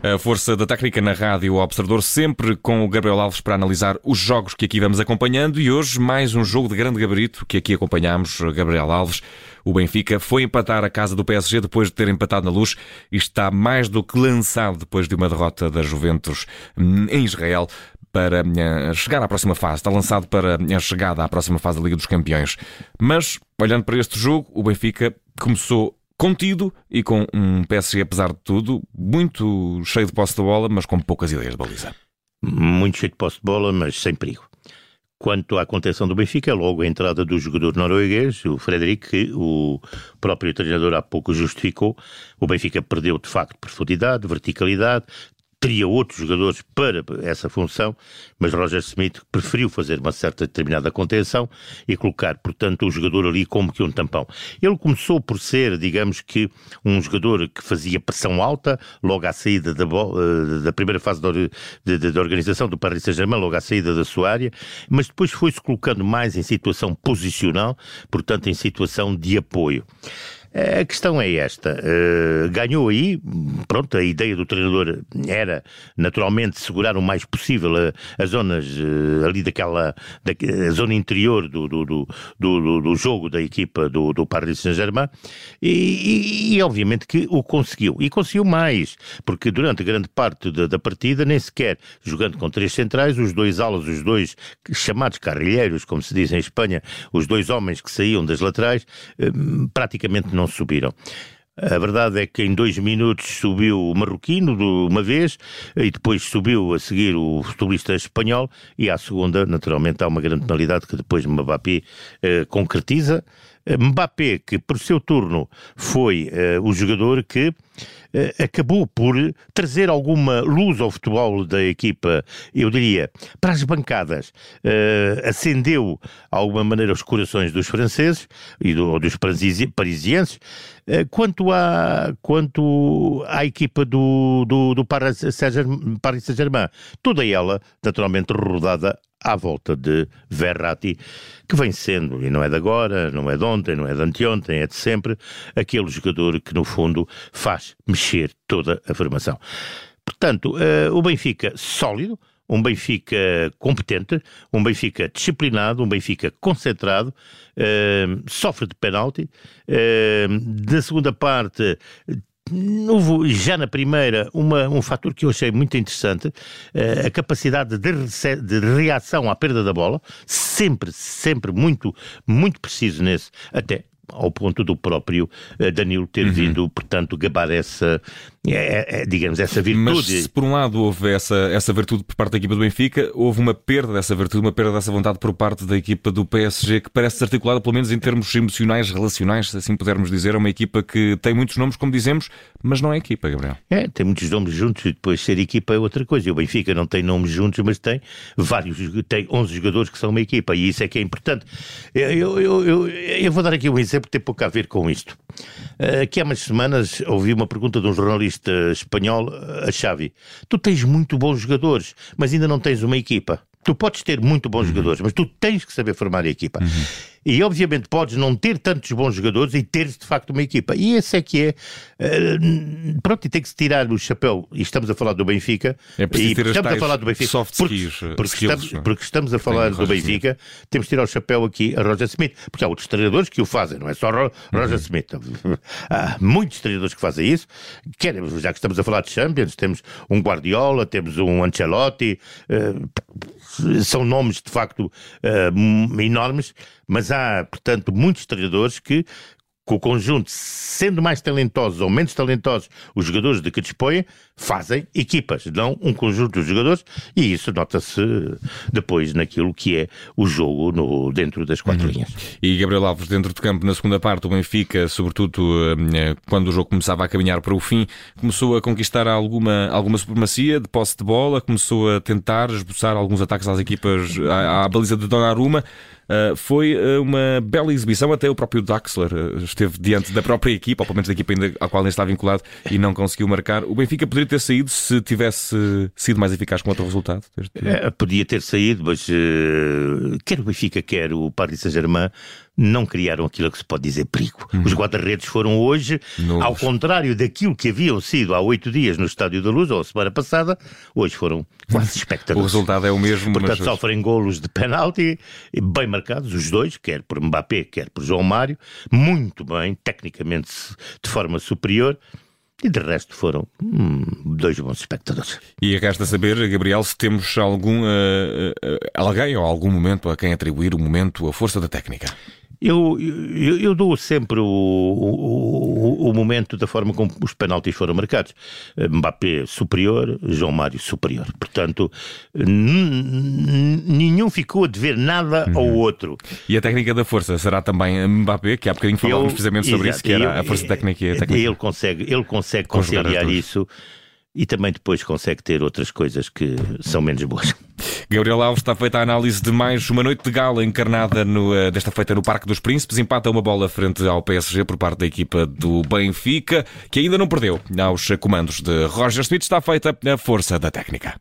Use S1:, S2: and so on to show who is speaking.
S1: A força da técnica na rádio Observador, sempre com o Gabriel Alves para analisar os jogos que aqui vamos acompanhando e hoje mais um jogo de grande gabarito que aqui acompanhamos, Gabriel Alves. O Benfica foi empatar a casa do PSG depois de ter empatado na luz e está mais do que lançado depois de uma derrota da Juventus em Israel para eh, chegar à próxima fase. Está lançado para a chegada à próxima fase da Liga dos Campeões. Mas, olhando para este jogo, o Benfica começou contido e com um PSG, apesar de tudo, muito cheio de posse de bola, mas com poucas ideias de baliza.
S2: Muito cheio de posse de bola, mas sem perigo. Quanto à contenção do Benfica, logo a entrada do jogador norueguês, o Frederic, que o próprio treinador há pouco justificou, o Benfica perdeu de facto profundidade, verticalidade, teria outros jogadores para essa função, mas Roger Smith preferiu fazer uma certa determinada contenção e colocar, portanto, o jogador ali como que um tampão. Ele começou por ser, digamos que, um jogador que fazia pressão alta, logo à saída da, eh, da primeira fase da, de, de, organização do Paris Saint-Germain, logo à saída da sua área, mas depois foi-se colocando mais em situação posicional, portanto, em situação de apoio. A questão é esta. Uh, ganhou aí, pronto, a ideia do treinador era naturalmente segurar o mais possível as zonas uh, ali daquela, da, zona interior do, do, do, do, do jogo da equipa do, do Paris Saint-Germain e, e, e, obviamente que o conseguiu. E conseguiu mais, porque durante grande parte da, da partida, nem sequer jogando com três centrais, os dois alas, os dois chamados carrilheiros, como se diz em Espanha, os dois homens que saíam das laterais, uh, praticamente não subiram. A verdade é que em dois minutos subiu o marroquino de uma vez e depois subiu a seguir o futebolista espanhol e à segunda, naturalmente, há uma grande penalidade que depois Mbappé eh, concretiza. Mbappé, que por seu turno foi eh, o jogador que eh, acabou por trazer alguma luz ao futebol da equipa, eu diria, para as bancadas. Uh, acendeu, de alguma maneira, os corações dos franceses e do, dos parisienses. Uh, quanto, à, quanto à equipa do, do, do Paris Saint-Germain, toda ela, naturalmente, rodada à volta de Verratti, que vem sendo, e não é de agora, não é de ontem, não é de anteontem, é de sempre, aquele jogador que, no fundo, faz mexer toda a formação. Portanto, uh, o Benfica sólido, um Benfica competente, um Benfica disciplinado, um Benfica concentrado, uh, sofre de penalti. Uh, na segunda parte Houve já na primeira uma, um fator que eu achei muito interessante, uh, a capacidade de, de, reação à perda da bola, sempre, sempre muito, muito preciso nesse, até ao ponto do próprio uh, Danilo ter uhum. vindo, portanto, gabar essa, é, é, é, digamos, essa virtude.
S1: Mas se por um lado houve essa, essa virtude por parte da equipa do Benfica, houve uma perda dessa virtude, uma perda dessa vontade por parte da equipa do PSG, que parece desarticulada, pelo menos em termos emocionais, relacionais, se assim pudermos dizer. É uma equipa que tem muitos nomes, como dizemos, mas não é equipa, Gabriel.
S2: É, tem muitos nomes juntos e depois ser equipa é outra coisa. E o Benfica não tem nomes juntos, mas tem vários, tem 11 jogadores que são uma equipa e isso é que é importante. Eu, eu, eu, eu, eu vou dar aqui um exemplo que tem pouco a ver com isto. Aqui há umas semanas ouvi uma pergunta de um jornalista espanhol, a Xavi. Tu tens muito bons jogadores, mas ainda não tens uma equipa. Tu podes ter muito bons uhum. jogadores, mas tu tens que saber formar a equipa. Uhum. E obviamente podes não ter tantos bons jogadores e teres de facto uma equipa. E esse é que é. Uh, pronto, e tem que se tirar o chapéu. E estamos a falar do Benfica.
S1: É e
S2: estamos
S1: a
S2: falar do Benfica.
S1: Soft
S2: porque,
S1: skills,
S2: porque,
S1: skills,
S2: estamos, porque estamos a falar do Benfica, Smith. temos de tirar o chapéu aqui a Roger Smith. Porque há outros treinadores que o fazem, não é só Roger uhum. Smith. Há muitos treinadores que fazem isso. Queremos, já que estamos a falar de Champions, temos um Guardiola, temos um Ancelotti. Uh, são nomes de facto uh, enormes, mas há, portanto, muitos treinadores que com o conjunto, sendo mais talentosos ou menos talentosos os jogadores de que dispõem, fazem equipas, não um conjunto de jogadores, e isso nota-se depois naquilo que é o jogo no, dentro das quatro uhum. linhas.
S1: E Gabriel Alves, dentro do campo, na segunda parte, o Benfica, sobretudo eh, quando o jogo começava a caminhar para o fim, começou a conquistar alguma, alguma supremacia de posse de bola, começou a tentar esboçar alguns ataques às equipas, à, à baliza de Donnarumma. Uh, foi uh, uma bela exibição, até o próprio Daxler uh, esteve diante da própria equipa, ou pelo menos da equipa ainda à qual nem está vinculado, e não conseguiu marcar. O Benfica poderia ter saído se tivesse sido mais eficaz com outro resultado?
S2: É, podia ter saído, mas quer o Benfica, quer o Paris Saint-Germain não criaram aquilo que se pode dizer perigo. Uhum. Os guarda-redes foram hoje, ao contrário daquilo que haviam sido há oito dias no Estádio da Luz, ou semana passada, hoje foram quase espectadores.
S1: o resultado é o mesmo.
S2: Portanto, mas... sofrem golos de penalti, bem marcados, os dois, quer por Mbappé, quer por João Mário, muito bem, tecnicamente de forma superior. E de resto foram hum, dois bons espectadores.
S1: E resta saber, Gabriel, se temos algum uh, uh, alguém ou algum momento a quem atribuir o momento, a força da técnica.
S2: Eu, eu, eu, dou sempre o, o, o, momento da forma como os penaltis foram marcados. Mbappé superior, João Mário superior. Portanto, nenhum ficou a dever nada uhum. ao outro.
S1: E a técnica da força será também Mbappé, que há bocadinho falávamos precisamente sobre exato, isso, que era a força técnica e a técnica.
S2: Ele consegue, ele consegue conciliar isso e também depois consegue ter outras coisas que são menos boas.
S1: Gabriel Alves está feita a análise de mais uma noite de gala encarnada no, uh, desta feita no Parque dos Príncipes. Empata uma bola frente ao PSG por parte da equipa do Benfica, que ainda não perdeu aos comandos de Roger Smith. Está feita a força da técnica.